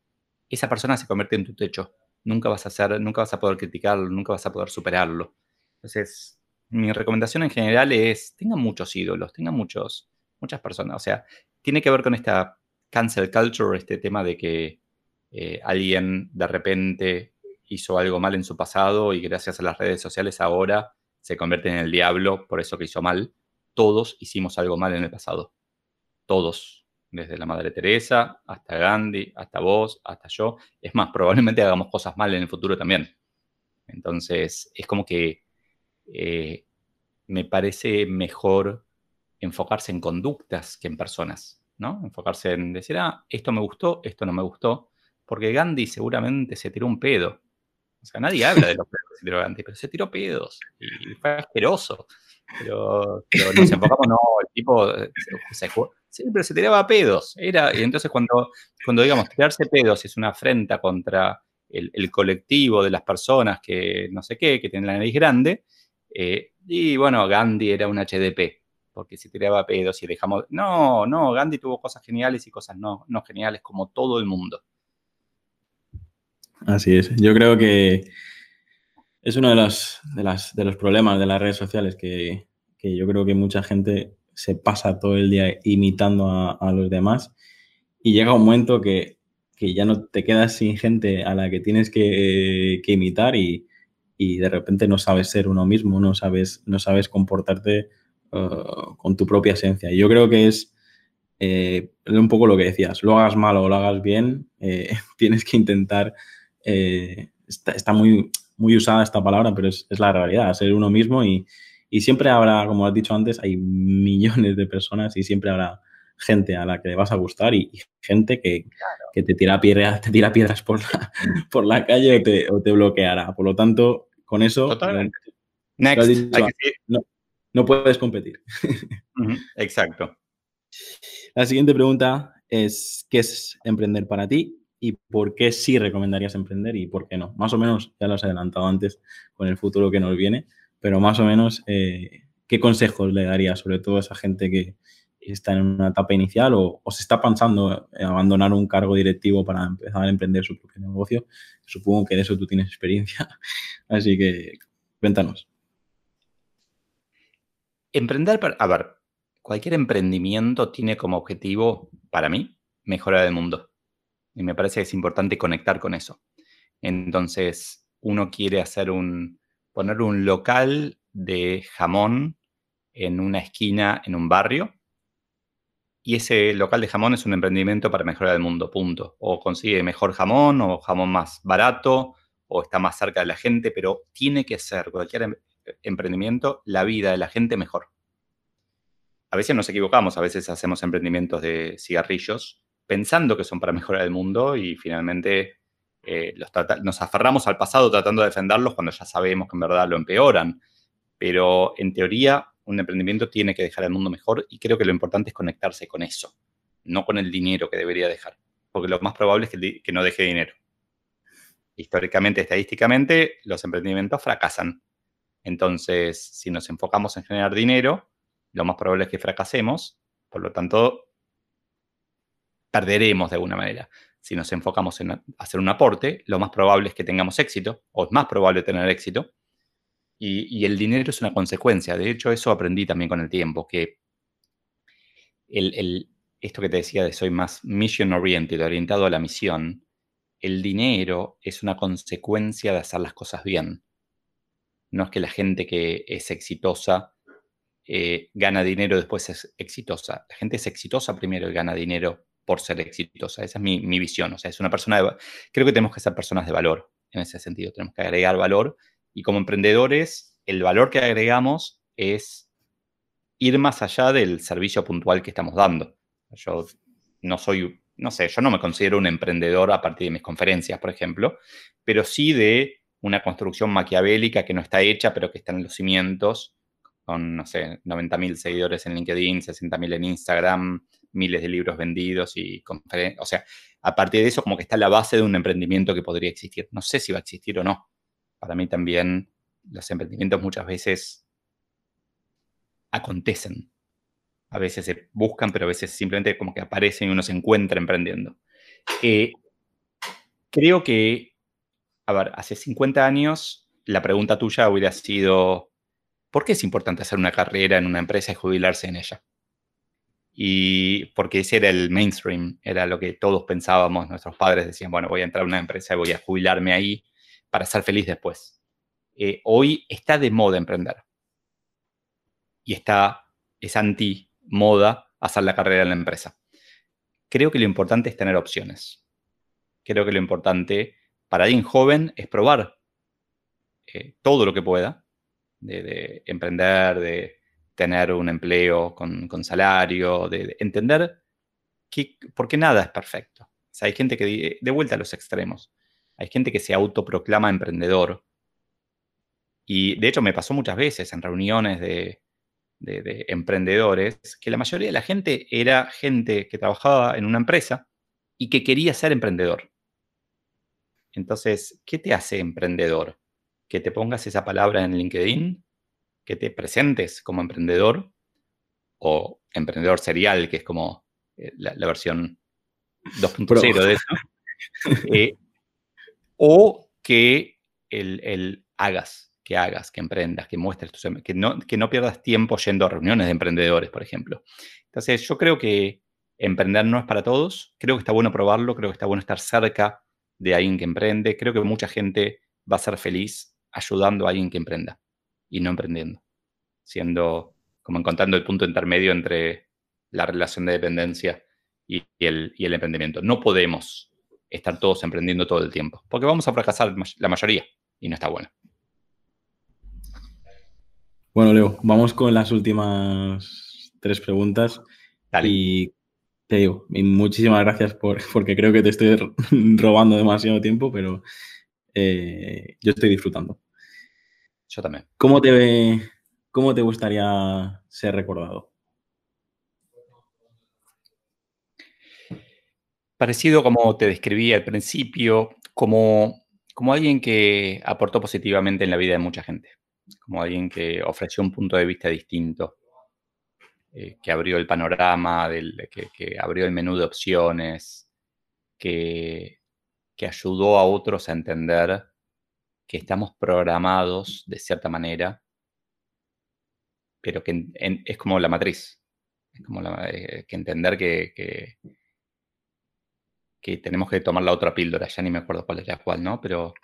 esa persona se convierte en tu techo. Nunca vas a hacer, nunca vas a poder criticarlo, nunca vas a poder superarlo. Entonces, mi recomendación en general es, tengan muchos ídolos, tengan muchos, muchas personas. O sea, tiene que ver con esta cancel culture, este tema de que eh, alguien de repente hizo algo mal en su pasado y gracias a las redes sociales ahora se convierte en el diablo por eso que hizo mal. Todos hicimos algo mal en el pasado. Todos. Desde la Madre Teresa hasta Gandhi, hasta vos, hasta yo. Es más, probablemente hagamos cosas mal en el futuro también. Entonces, es como que eh, me parece mejor enfocarse en conductas que en personas, ¿no? Enfocarse en decir, ah, esto me gustó, esto no me gustó, porque Gandhi seguramente se tiró un pedo, o sea, nadie habla de los pedos tiró Gandhi, pero se tiró pedos y fue asqueroso. Pero, nos enfocamos, no, el tipo eh, se, sí, pero se tiraba pedos. Era, y entonces cuando, cuando digamos, tirarse pedos es una afrenta contra el, el, colectivo de las personas que no sé qué, que tienen la nariz grande, eh, y bueno, Gandhi era un HDP, porque se tiraba pedos y dejamos... No, no, Gandhi tuvo cosas geniales y cosas no, no geniales como todo el mundo. Así es. Yo creo que es uno de los, de, los problemas de las redes sociales que, yo creo que mucha gente se pasa todo el día imitando a, los demás y llega un momento que, ya no te quedas sin gente a la que tienes que, imitar y, de repente no sabes ser uno mismo, no sabes, no sabes comportarte uh, con tu propia esencia. Y yo creo que es eh, un poco lo que decías, lo hagas mal o lo hagas bien, eh, [laughs] tienes que intentar eh, está, muy, muy usada esta palabra, pero es, la realidad, ser uno mismo y, siempre habrá, como has dicho antes, hay millones de personas y siempre habrá gente a la que le vas a gustar y, gente que, te, tira piedras, te tira piedras por la, por la calle o te, bloqueará. Por lo tanto, con eso... no, puedes competir. Exacto. La siguiente pregunta es, ¿qué es emprender para ti? Y por qué sí recomendarías emprender y por qué no. Más o menos, ya lo has adelantado antes con el futuro que nos viene, pero más o menos, eh, ¿qué consejos le darías sobre todo a esa gente que está en una etapa inicial o, se está pensando en abandonar un cargo directivo para empezar a emprender su propio negocio? Supongo que de eso tú tienes experiencia, [laughs] así que cuéntanos. Emprender, a ver, cualquier emprendimiento tiene como objetivo, para mí, mejorar el mundo y me parece que es importante conectar con eso. Entonces, uno quiere hacer un, poner un local de jamón en una esquina en un barrio. Y ese local de jamón es un emprendimiento para mejorar el mundo, punto. O consigue mejor jamón o jamón más barato o está más cerca de la gente, pero tiene que ser cualquier em, emprendimiento la vida de la gente mejor. A veces nos equivocamos, a veces hacemos emprendimientos de cigarrillos pensando que son para mejorar el mundo y finalmente eh, nos aferramos al pasado tratando de defenderlos cuando ya sabemos que en verdad lo empeoran. Pero en teoría, un emprendimiento tiene que dejar el mundo mejor y creo que lo importante es conectarse con eso, no con el dinero que debería dejar, porque lo más probable es que, que no deje dinero. Históricamente, estadísticamente, los emprendimientos fracasan. Entonces, si nos enfocamos en generar dinero, lo más probable es que fracasemos, por lo tanto, perderemos de alguna manera. Si nos enfocamos en hacer un aporte, lo más probable es que tengamos éxito, o es más probable tener éxito, y, el dinero es una consecuencia. De hecho, eso aprendí también con el tiempo, que esto que te decía de soy más mission oriented, orientado a la misión, el dinero es una consecuencia de hacer las cosas bien. No es que la gente que es exitosa eh, gana dinero después es exitosa. La gente es exitosa primero y gana dinero por ser exitosa. Esa es mi, visión. O sea, es una persona de, Creo que tenemos que ser personas de valor en ese sentido. Tenemos que agregar valor y como emprendedores, el valor que agregamos es ir más allá del servicio puntual que estamos dando. Yo no soy, no sé, yo no me considero un emprendedor a partir de mis conferencias, por ejemplo, pero sí de una construcción maquiavélica que no está hecha, pero que está en los cimientos, con, no sé, 90.000 seguidores en LinkedIn, 60.000 en Instagram, miles de libros vendidos y conferencias. O sea, a partir de eso como que está la base de un emprendimiento que podría existir. No sé si va a existir o no. Para mí también los emprendimientos muchas veces acontecen. A veces se buscan, pero a veces simplemente como que aparecen y uno se encuentra emprendiendo. Eh, creo que, a ver, hace 50 años la pregunta tuya hubiera sido, ¿por qué es importante hacer una carrera en una empresa y jubilarse en ella? Y porque ese era el mainstream, era lo que todos pensábamos, nuestros padres decían, bueno, voy a entrar a una empresa y voy a jubilarme ahí para ser feliz después. Eh, hoy está de moda emprender. Y está, es anti-moda hacer la carrera en la empresa. Creo que lo importante es tener opciones. Creo que lo importante para alguien joven es probar eh, todo lo que pueda, de, emprender, de tener un empleo con, salario, de, entender que, porque nada es perfecto. hay gente que, de vuelta a los extremos, hay gente que se autoproclama emprendedor. Y de hecho me pasó muchas veces en reuniones de, emprendedores que la mayoría de la gente era gente que trabajaba en una empresa y que quería ser emprendedor. Entonces, ¿qué te hace emprendedor? Que te pongas esa palabra en LinkedIn, que te presentes como emprendedor o emprendedor serial, que es como eh, la, versión 2.0 de eso. [laughs] Eh, o que el, hagas, que hagas, que emprendas, que muestres tus, em, que no, que no pierdas tiempo yendo a reuniones de emprendedores, por ejemplo. Entonces, yo creo que emprender no es para todos. Creo que está bueno probarlo, creo que está bueno estar cerca de alguien que emprende. Creo que mucha gente va a ser feliz ayudando a alguien que emprenda y no emprendiendo. Siendo como encontrando el punto intermedio entre la relación de dependencia y el, y el emprendimiento. No podemos estar todos emprendiendo todo el tiempo, porque vamos a fracasar la mayoría y no está bueno. Bueno, Leo, vamos con las últimas tres preguntas. Y te digo, muchísimas gracias por, porque creo que te estoy [laughs] robando demasiado tiempo, pero eh, yo estoy disfrutando. Yo también. ¿Cómo te, cómo te gustaría ser recordado? Parecido como te describí al principio, como, como alguien que aportó positivamente en la vida de mucha gente, como alguien que ofreció un punto de vista distinto, eh, que abrió el panorama, que, abrió el menú de opciones, que, que ayudó a otros a entender que estamos programados de cierta manera, pero que es como la matriz, es como eh, que entender que que tenemos que tomar la otra píldora, ya ni me acuerdo cuál es la cual, ¿no? Pero...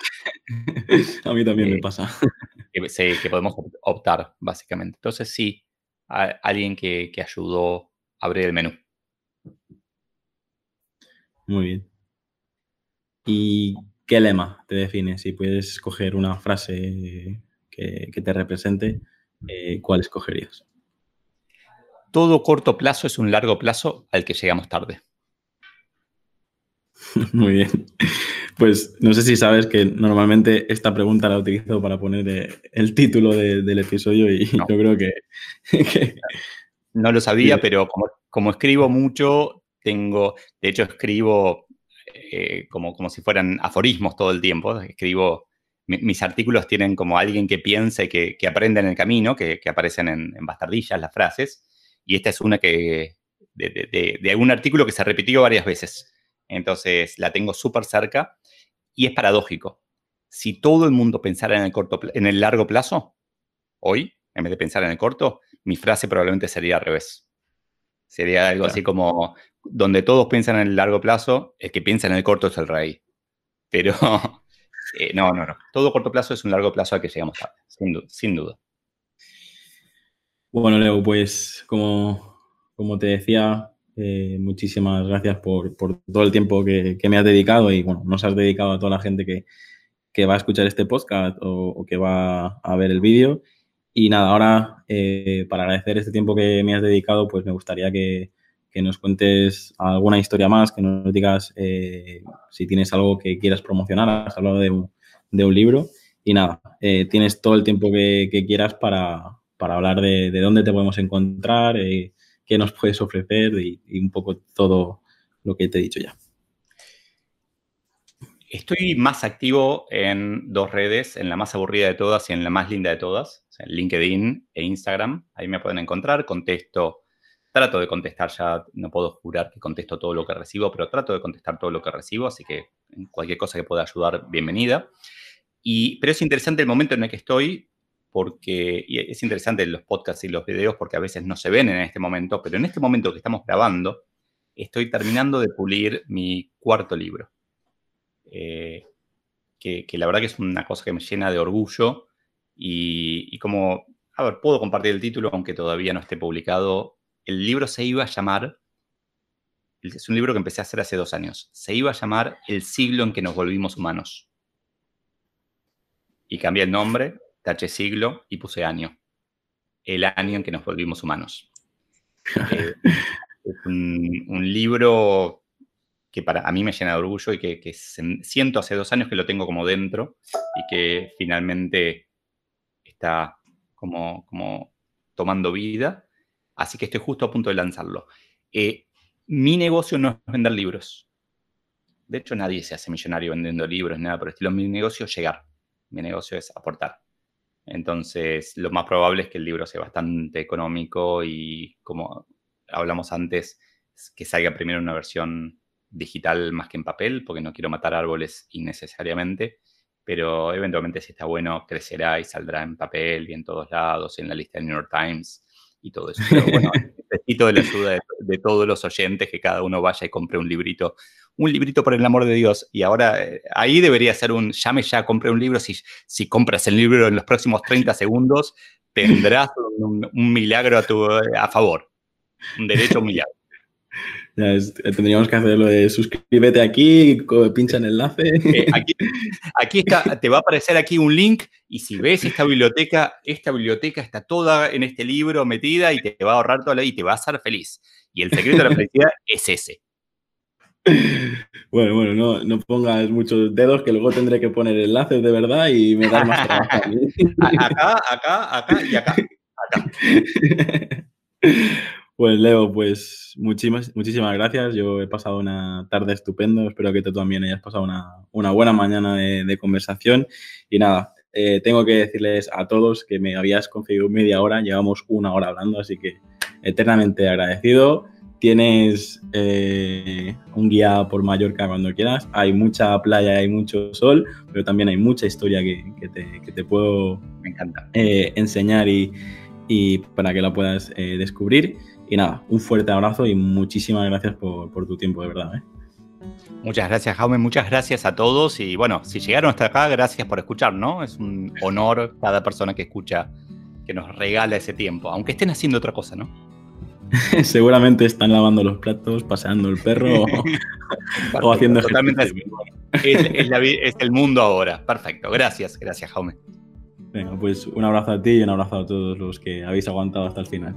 [laughs] a mí también me pasa. [laughs] sí, que podemos optar, básicamente. Entonces, sí, alguien que, ayudó a abrir el menú. Muy bien. ¿Y qué lema te define? Si puedes escoger una frase que, te represente, eh, ¿cuál escogerías? Todo corto plazo es un largo plazo al que llegamos tarde. [laughs] Muy bien. Pues no sé si sabes que normalmente esta pregunta la utilizo para poner eh, el título del episodio y [laughs] yo creo [laughs] que, No lo sabía, pero como, escribo mucho, tengo, de hecho escribo eh, como, como si fueran aforismos todo el tiempo. Escribo, mis artículos tienen como alguien que piensa y que, aprende en el camino, que, aparecen en, bastardillas las frases. Y esta es una que, de, de algún artículo que se repitió varias veces. Entonces la tengo súper cerca y es paradójico. Si todo el mundo pensara en el, corto, en el largo plazo, hoy, en vez de pensar en el corto, mi frase probablemente sería al revés. Sería algo así como, donde todos piensan en el largo plazo, el que piensa en el corto es el rey. Pero [laughs] eh, no, no, no. Todo corto plazo es un largo plazo al que llegamos tarde, sin, duda. Bueno, Leo, pues como, como te decía, eh, muchísimas gracias por, todo el tiempo que, me has dedicado y bueno, nos has dedicado a toda la gente que, va a escuchar este podcast o, que va a ver el vídeo. Y nada, ahora eh, para agradecer este tiempo que me has dedicado, pues me gustaría que, nos cuentes alguna historia más, que nos digas eh, si tienes algo que quieras promocionar. Has hablado de un, libro. Y nada, tienes todo el tiempo que, quieras para, hablar de, de, dónde te podemos encontrar, qué nos puedes ofrecer y, un poco todo lo que te he dicho ya. Estoy más activo en dos redes, en la más aburrida de todas y en la más linda de todas, LinkedIn e Instagram. Ahí me pueden encontrar, contesto, trato de contestar ya, no puedo jurar que contesto todo lo que recibo, pero trato de contestar todo lo que recibo, así que cualquier cosa que pueda ayudar, bienvenida. Y, pero es interesante el momento en el que estoy porque es interesante los podcasts y los videos porque a veces no se ven en este momento, pero en este momento que estamos grabando, estoy terminando de pulir mi cuarto libro. Eh, que, la verdad que es una cosa que me llena de orgullo y, como, a ver, puedo compartir el título aunque todavía no esté publicado. El libro se iba a llamar, es un libro que empecé a hacer hace dos años, se iba a llamar El siglo en que nos volvimos humanos. Y cambié el nombre taché siglo y puse año. El año en que nos volvimos humanos. [laughs] Eh, es un, libro que para a mí me llena de orgullo y que, siento hace dos años que lo tengo como dentro y que finalmente está como, como tomando vida. Así que estoy justo a punto de lanzarlo. Eh, mi negocio no es vender libros. De hecho, nadie se hace millonario vendiendo libros, nada por el estilo. Mi negocio es llegar. Mi negocio es aportar. Entonces, lo más probable es que el libro sea bastante económico y, como hablamos antes, que salga primero una versión digital más que en papel, porque no quiero matar árboles innecesariamente, pero eventualmente si está bueno, crecerá y saldrá en papel y en todos lados, en la lista de New York Times y todo eso. Pero bueno, [laughs] necesito de la ayuda de, de, todos los oyentes, que cada uno vaya y compre un librito un librito por el amor de Dios. Y ahora eh, ahí debería ser un llame ya, compré un libro. Si, si compras el libro en los próximos 30 segundos, tendrás un, milagro a, tu, a favor. Un derecho a un milagro. Eh, tendríamos que hacerlo de suscríbete aquí, pincha en el enlace. Eh, aquí, está, te va a aparecer aquí un link y si ves esta biblioteca, esta biblioteca está toda en este libro metida y te va a ahorrar toda la y te va a hacer feliz. Y el secreto de la felicidad [laughs] es ese. Bueno, bueno, no, no, pongas muchos dedos que luego tendré que poner enlaces de verdad y me da más trabajo. [laughs] acá, acá, acá y acá. [laughs] acá. Pues Leo, pues muchísimas, muchísimas gracias. Yo he pasado una tarde estupendo. Espero que tú también hayas pasado una, una buena mañana de, conversación. Y nada, eh, tengo que decirles a todos que me habías concedido media hora. Llevamos una hora hablando, así que eternamente agradecido. Tienes eh, un guía por Mallorca cuando quieras. Hay mucha playa, hay mucho sol, pero también hay mucha historia que, te, puedo Me encanta. Eh, enseñar y, para que la puedas eh, descubrir. Y nada, un fuerte abrazo y muchísimas gracias por, tu tiempo, de verdad. Muchas gracias, Jaume. Muchas gracias a todos. Y bueno, si llegaron hasta acá, gracias por escuchar, ¿no? Es un honor cada persona que escucha, que nos regala ese tiempo, aunque estén haciendo otra cosa, ¿no? [laughs] Seguramente están lavando los platos, paseando el perro o, [laughs] haciendo Totalmente es, el mundo ahora. Perfecto. Gracias, gracias, Jaume. Venga, pues un abrazo a ti y un abrazo a todos los que habéis aguantado hasta el final.